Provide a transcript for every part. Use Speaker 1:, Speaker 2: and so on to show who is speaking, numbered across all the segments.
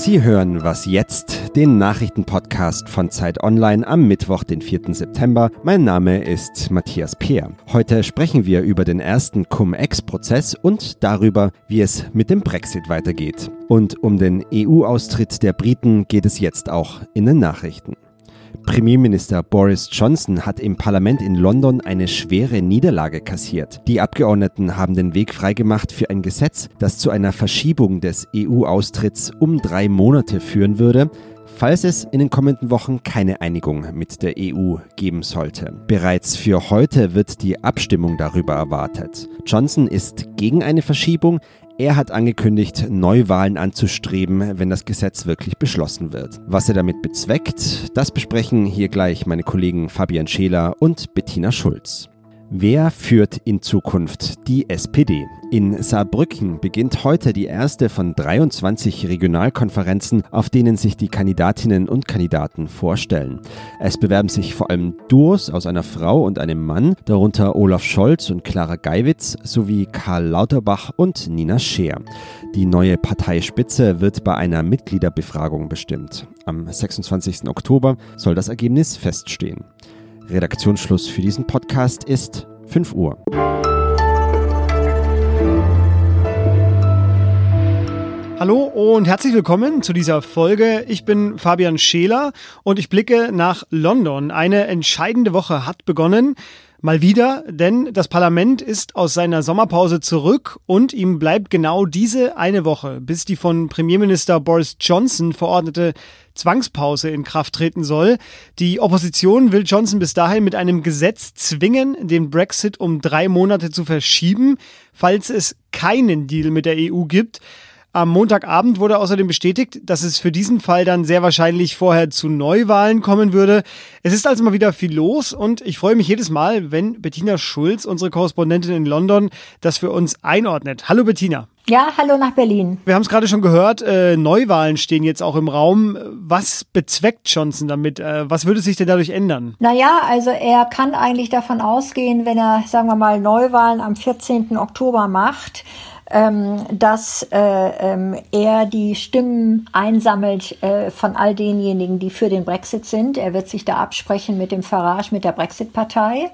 Speaker 1: Sie hören Was jetzt, den Nachrichtenpodcast von Zeit Online am Mittwoch, den 4. September. Mein Name ist Matthias Peer. Heute sprechen wir über den ersten Cum-Ex-Prozess und darüber, wie es mit dem Brexit weitergeht. Und um den EU-Austritt der Briten geht es jetzt auch in den Nachrichten. Premierminister Boris Johnson hat im Parlament in London eine schwere Niederlage kassiert. Die Abgeordneten haben den Weg freigemacht für ein Gesetz, das zu einer Verschiebung des EU-Austritts um drei Monate führen würde, falls es in den kommenden Wochen keine Einigung mit der EU geben sollte. Bereits für heute wird die Abstimmung darüber erwartet. Johnson ist gegen eine Verschiebung, er hat angekündigt, Neuwahlen anzustreben, wenn das Gesetz wirklich beschlossen wird. Was er damit bezweckt, das besprechen hier gleich meine Kollegen Fabian Scheler und Bettina Schulz. Wer führt in Zukunft die SPD? In Saarbrücken beginnt heute die erste von 23 Regionalkonferenzen, auf denen sich die Kandidatinnen und Kandidaten vorstellen. Es bewerben sich vor allem Duos aus einer Frau und einem Mann, darunter Olaf Scholz und Clara Geiwitz sowie Karl Lauterbach und Nina Scheer. Die neue Parteispitze wird bei einer Mitgliederbefragung bestimmt. Am 26. Oktober soll das Ergebnis feststehen. Redaktionsschluss für diesen Podcast ist 5 Uhr.
Speaker 2: Hallo und herzlich willkommen zu dieser Folge. Ich bin Fabian Scheler und ich blicke nach London. Eine entscheidende Woche hat begonnen. Mal wieder, denn das Parlament ist aus seiner Sommerpause zurück und ihm bleibt genau diese eine Woche, bis die von Premierminister Boris Johnson verordnete Zwangspause in Kraft treten soll. Die Opposition will Johnson bis dahin mit einem Gesetz zwingen, den Brexit um drei Monate zu verschieben, falls es keinen Deal mit der EU gibt. Am Montagabend wurde außerdem bestätigt, dass es für diesen Fall dann sehr wahrscheinlich vorher zu Neuwahlen kommen würde. Es ist also mal wieder viel los und ich freue mich jedes Mal, wenn Bettina Schulz, unsere Korrespondentin in London, das für uns einordnet. Hallo Bettina.
Speaker 3: Ja, hallo nach Berlin.
Speaker 2: Wir haben es gerade schon gehört, äh, Neuwahlen stehen jetzt auch im Raum. Was bezweckt Johnson damit? Äh, was würde sich denn dadurch ändern?
Speaker 3: Naja, also er kann eigentlich davon ausgehen, wenn er, sagen wir mal, Neuwahlen am 14. Oktober macht, ähm, dass äh, ähm, er die Stimmen einsammelt äh, von all denjenigen, die für den Brexit sind. Er wird sich da absprechen mit dem Farage, mit der Brexit-Partei.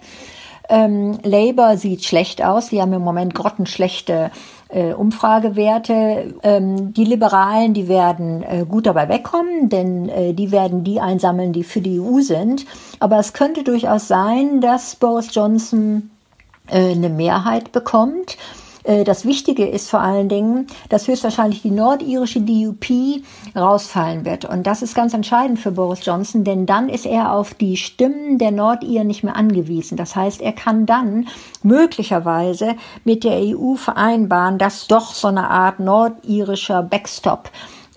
Speaker 3: Ähm, Labour sieht schlecht aus. Die haben im Moment grottenschlechte äh, Umfragewerte. Ähm, die Liberalen, die werden äh, gut dabei wegkommen, denn äh, die werden die einsammeln, die für die EU sind. Aber es könnte durchaus sein, dass Boris Johnson äh, eine Mehrheit bekommt. Äh, das Wichtige ist vor allen Dingen, dass höchstwahrscheinlich die nordirische DUP rausfallen wird. Und das ist ganz entscheidend für Boris Johnson, denn dann ist er auf die Stimmen der Nordiren nicht mehr angewiesen. Das heißt, er kann dann möglicherweise mit der EU vereinbaren, dass doch so eine Art nordirischer Backstop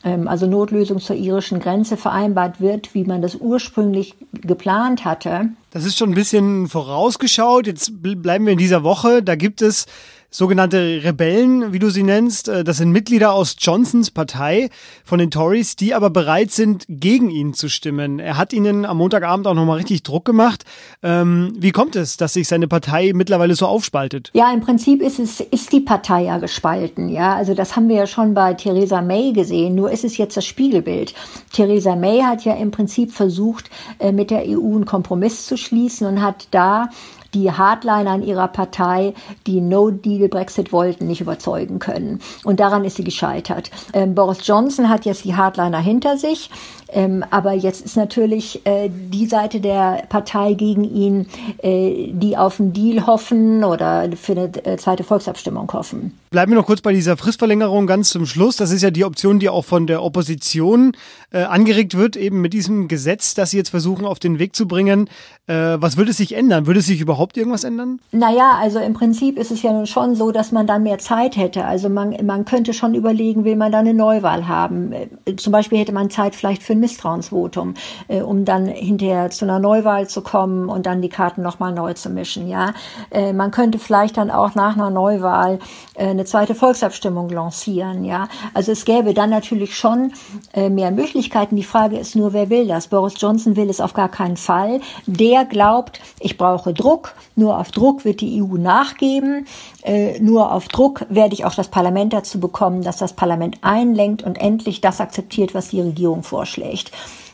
Speaker 3: ähm, also Notlösung zur irischen Grenze vereinbart wird, wie man das ursprünglich geplant hatte.
Speaker 2: Das ist schon ein bisschen vorausgeschaut. Jetzt bleiben wir in dieser Woche. Da gibt es sogenannte Rebellen, wie du sie nennst. Äh, das sind Mitglieder aus Johnsons Partei von den Tories, die aber bereit sind, gegen ihn zu stimmen. Er hat ihnen am Montagabend auch nochmal richtig Druck gemacht. Ähm, wie kommt es, dass sich seine Partei mittlerweile so aufspaltet?
Speaker 3: Ja, im Prinzip ist es, ist die Partei ja gespalten. Ja, also das haben wir ja schon bei Theresa May gesehen. Nur ist es jetzt das Spiegelbild. Theresa May hat ja im Prinzip versucht, äh, mit der EU einen Kompromiss zu schließen und hat da die Hardliner in ihrer Partei, die No-Deal-Brexit wollten, nicht überzeugen können. Und daran ist sie gescheitert. Ähm, Boris Johnson hat jetzt die Hardliner hinter sich. Ähm, aber jetzt ist natürlich äh, die Seite der Partei gegen ihn, äh, die auf einen Deal hoffen oder für eine äh, zweite Volksabstimmung hoffen.
Speaker 2: Bleiben wir noch kurz bei dieser Fristverlängerung ganz zum Schluss. Das ist ja die Option, die auch von der Opposition äh, angeregt wird, eben mit diesem Gesetz, das sie jetzt versuchen auf den Weg zu bringen. Äh, was würde sich ändern? Würde sich überhaupt irgendwas ändern?
Speaker 3: Naja, also im Prinzip ist es ja schon so, dass man dann mehr Zeit hätte. Also man, man könnte schon überlegen, will man da eine Neuwahl haben. Äh, zum Beispiel hätte man Zeit vielleicht für ein Misstrauensvotum, äh, um dann hinterher zu einer Neuwahl zu kommen und dann die Karten nochmal neu zu mischen. Ja, äh, man könnte vielleicht dann auch nach einer Neuwahl eine zweite Volksabstimmung lancieren. Ja, also es gäbe dann natürlich schon mehr Möglichkeiten. Die Frage ist nur, wer will das? Boris Johnson will es auf gar keinen Fall. Der glaubt, ich brauche Druck Nur auf Druck wird die EU nachgeben. Äh, nur auf Druck werde ich auch das Parlament dazu bekommen, dass das Parlament einlenkt und endlich das akzeptiert, was die Regierung vorschlägt.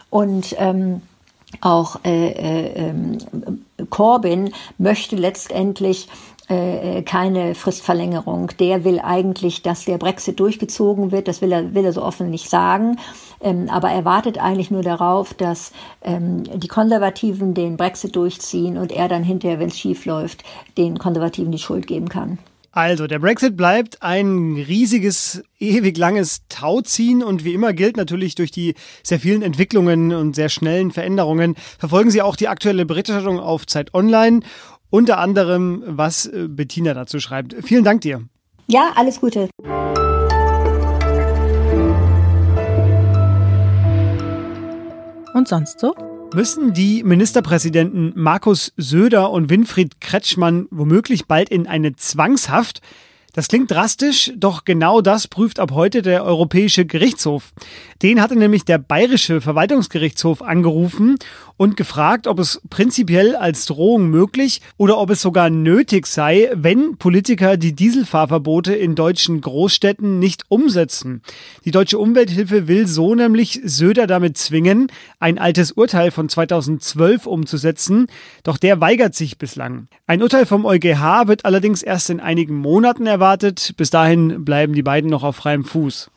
Speaker 3: Und ähm, auch äh, äh, ähm, Corbyn möchte letztendlich äh, keine Fristverlängerung. Der will eigentlich, dass der Brexit durchgezogen wird. Das will er, will er so offen nicht sagen. Ähm, aber er wartet eigentlich nur darauf, dass ähm, die Konservativen den Brexit durchziehen und er dann hinterher, wenn es schief läuft, den Konservativen die Schuld geben kann.
Speaker 2: Also, der Brexit bleibt ein riesiges, ewig langes Tauziehen und wie immer gilt natürlich durch die sehr vielen Entwicklungen und sehr schnellen Veränderungen verfolgen Sie auch die aktuelle Berichterstattung auf Zeit Online, unter anderem was äh, Bettina dazu schreibt. Vielen Dank dir.
Speaker 3: Ja, alles Gute.
Speaker 4: Und sonst so?
Speaker 2: Müssen die Ministerpräsidenten Markus Söder und Winfried Kretschmann womöglich bald in eine Zwangshaft? Das klingt drastisch, doch genau das prüft ab heute der Europäische Gerichtshof. Den hatte nämlich der Bayerische Verwaltungsgerichtshof angerufen und gefragt, ob es prinzipiell als Drohung möglich oder ob es sogar nötig sei, wenn Politiker die Dieselfahrverbote in deutschen Großstädten nicht umsetzen. Die deutsche Umwelthilfe will so nämlich Söder damit zwingen, ein altes Urteil von 2012 umzusetzen, doch der weigert sich bislang. Ein Urteil vom EuGH wird allerdings erst in einigen Monaten erwartet. Bis dahin bleiben die beiden noch auf freiem Fuß.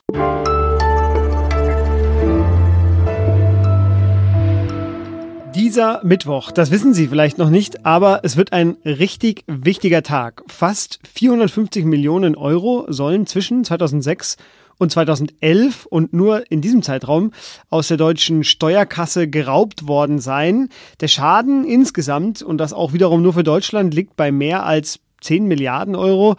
Speaker 2: Dieser Mittwoch, das wissen Sie vielleicht noch nicht, aber es wird ein richtig wichtiger Tag. Fast 450 Millionen Euro sollen zwischen 2006 und 2011 und nur in diesem Zeitraum aus der deutschen Steuerkasse geraubt worden sein. Der Schaden insgesamt, und das auch wiederum nur für Deutschland, liegt bei mehr als 10 Milliarden Euro.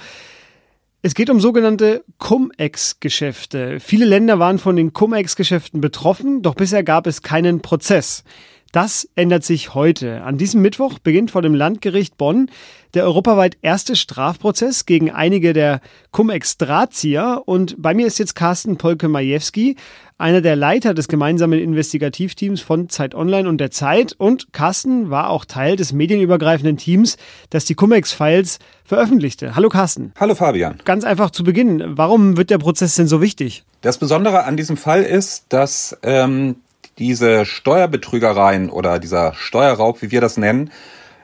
Speaker 2: Es geht um sogenannte Cum-Ex-Geschäfte. Viele Länder waren von den Cum-Ex-Geschäften betroffen, doch bisher gab es keinen Prozess. Das ändert sich heute. An diesem Mittwoch beginnt vor dem Landgericht Bonn der europaweit erste Strafprozess gegen einige der Cum-Ex-Drahtzieher. Und bei mir ist jetzt Carsten Polke-Majewski, einer der Leiter des gemeinsamen Investigativteams von Zeit Online und der Zeit. Und Carsten war auch Teil des medienübergreifenden Teams, das die Cum-Ex-Files veröffentlichte. Hallo Carsten.
Speaker 5: Hallo Fabian.
Speaker 2: Ganz einfach zu Beginn. Warum wird der Prozess denn so wichtig?
Speaker 5: Das Besondere an diesem Fall ist, dass ähm, diese Steuerbetrügereien oder dieser Steuerraub, wie wir das nennen,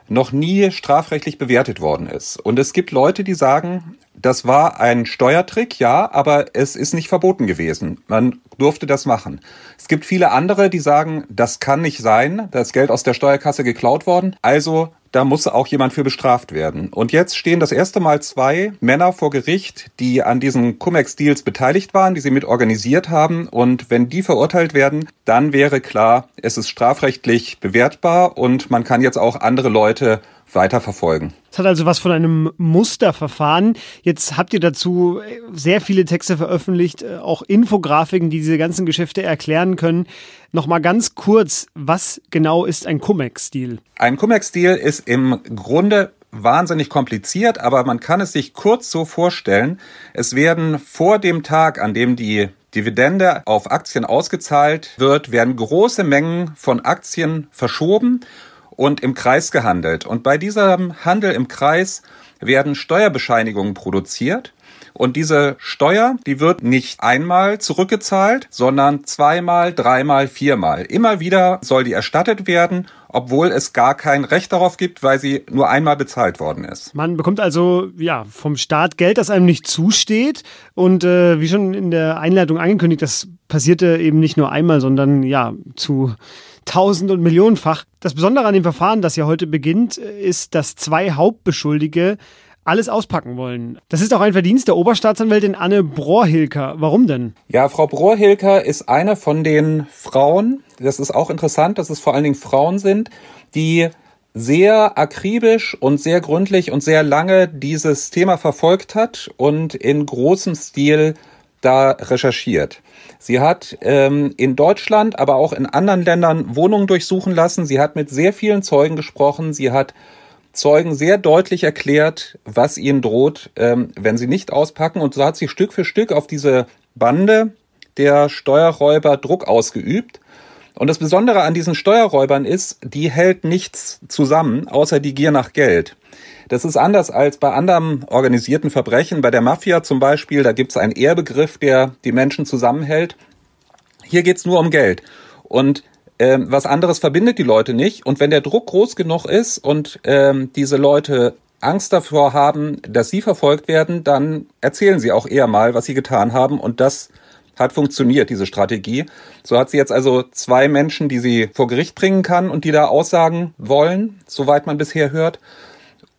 Speaker 5: noch nie strafrechtlich bewertet worden ist. Und es gibt Leute, die sagen, das war ein Steuertrick, ja, aber es ist nicht verboten gewesen. Man durfte das machen. Es gibt viele andere, die sagen, das kann nicht sein, da ist Geld aus der Steuerkasse geklaut worden, also da muss auch jemand für bestraft werden. Und jetzt stehen das erste Mal zwei Männer vor Gericht, die an diesen Cum-Ex-Deals beteiligt waren, die sie mit organisiert haben. Und wenn die verurteilt werden, dann wäre klar, es ist strafrechtlich bewertbar und man kann jetzt auch andere Leute weiterverfolgen.
Speaker 2: Es hat also was von einem Musterverfahren. Jetzt habt ihr dazu sehr viele Texte veröffentlicht, äh, auch Infografiken, die diese ganzen Geschäfte erklären können. Nochmal ganz kurz, was genau ist ein Cum-Ex-Deal?
Speaker 5: Ein Cum-Ex-Deal ist im Grunde wahnsinnig kompliziert, aber man kann es sich kurz so vorstellen. Es werden vor dem Tag, an dem die Dividende auf Aktien ausgezahlt wird, werden große Mengen von Aktien verschoben und im Kreis gehandelt. Und bei diesem Handel im Kreis werden Steuerbescheinigungen produziert. Und diese Steuer, die wird nicht einmal zurückgezahlt, sondern zweimal, dreimal, viermal. Immer wieder soll die erstattet werden, obwohl es gar kein Recht darauf gibt, weil sie nur einmal bezahlt worden ist.
Speaker 2: Man bekommt also ja vom Staat Geld, das einem nicht zusteht. Und äh, wie schon in der Einleitung angekündigt, das passierte eben nicht nur einmal, sondern ja zu tausend- und millionenfach. Das Besondere an dem Verfahren, das ja heute beginnt, ist, dass zwei Hauptbeschuldige alles auspacken wollen. Das ist auch ein Verdienst der Oberstaatsanwältin Anne Brohrhilker. Warum denn?
Speaker 5: Ja, Frau Brohrhilker ist eine von den Frauen, das ist auch interessant, dass es vor allen Dingen Frauen sind, die sehr akribisch und sehr gründlich und sehr lange dieses Thema verfolgt hat und in großem Stil da recherchiert. Sie hat ähm, in Deutschland, aber auch in anderen Ländern Wohnungen durchsuchen lassen. Sie hat mit sehr vielen Zeugen gesprochen. Sie hat Zeugen sehr deutlich erklärt, was ihnen droht, ähm, wenn sie nicht auspacken. Und so hat sie Stück für Stück auf diese Bande der Steuerräuber Druck ausgeübt. Und das Besondere an diesen Steuerräubern ist, die hält nichts zusammen, außer die Gier nach Geld. Das ist anders als bei anderen organisierten Verbrechen. Bei der Mafia zum Beispiel, da gibt es einen Ehrbegriff, der die Menschen zusammenhält. Hier geht's nur um Geld. Und ähm, was anderes verbindet die Leute nicht. Und wenn der Druck groß genug ist und ähm, diese Leute Angst davor haben, dass sie verfolgt werden, dann erzählen sie auch eher mal, was sie getan haben. Und das hat funktioniert, diese Strategie. So hat sie jetzt also zwei Menschen, die sie vor Gericht bringen kann und die da aussagen wollen, soweit man bisher hört.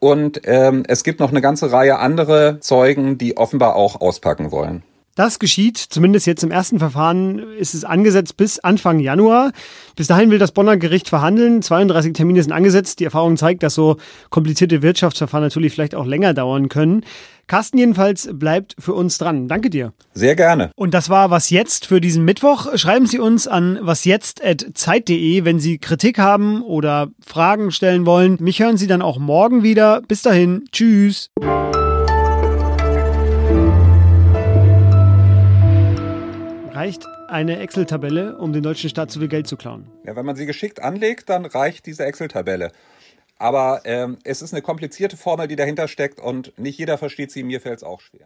Speaker 5: Und ähm, es gibt noch eine ganze Reihe andere Zeugen, die offenbar auch auspacken wollen.
Speaker 2: Das geschieht, zumindest jetzt im ersten Verfahren ist es angesetzt bis Anfang Januar. Bis dahin will das Bonner Gericht verhandeln. 32 Termine sind angesetzt. Die Erfahrung zeigt, dass so komplizierte Wirtschaftsverfahren natürlich vielleicht auch länger dauern können. Carsten jedenfalls bleibt für uns dran. Danke dir.
Speaker 5: Sehr gerne.
Speaker 2: Und das war Was Jetzt für diesen Mittwoch. Schreiben Sie uns an wasjetzt.zeit.de, wenn Sie Kritik haben oder Fragen stellen wollen. Mich hören Sie dann auch morgen wieder. Bis dahin. Tschüss. Reicht eine Excel-Tabelle, um den deutschen Staat zu viel Geld zu klauen?
Speaker 5: Ja, wenn man sie geschickt anlegt, dann reicht diese Excel-Tabelle. Aber ähm, es ist eine komplizierte Formel, die dahinter steckt und nicht jeder versteht sie. Mir fällt es auch schwer.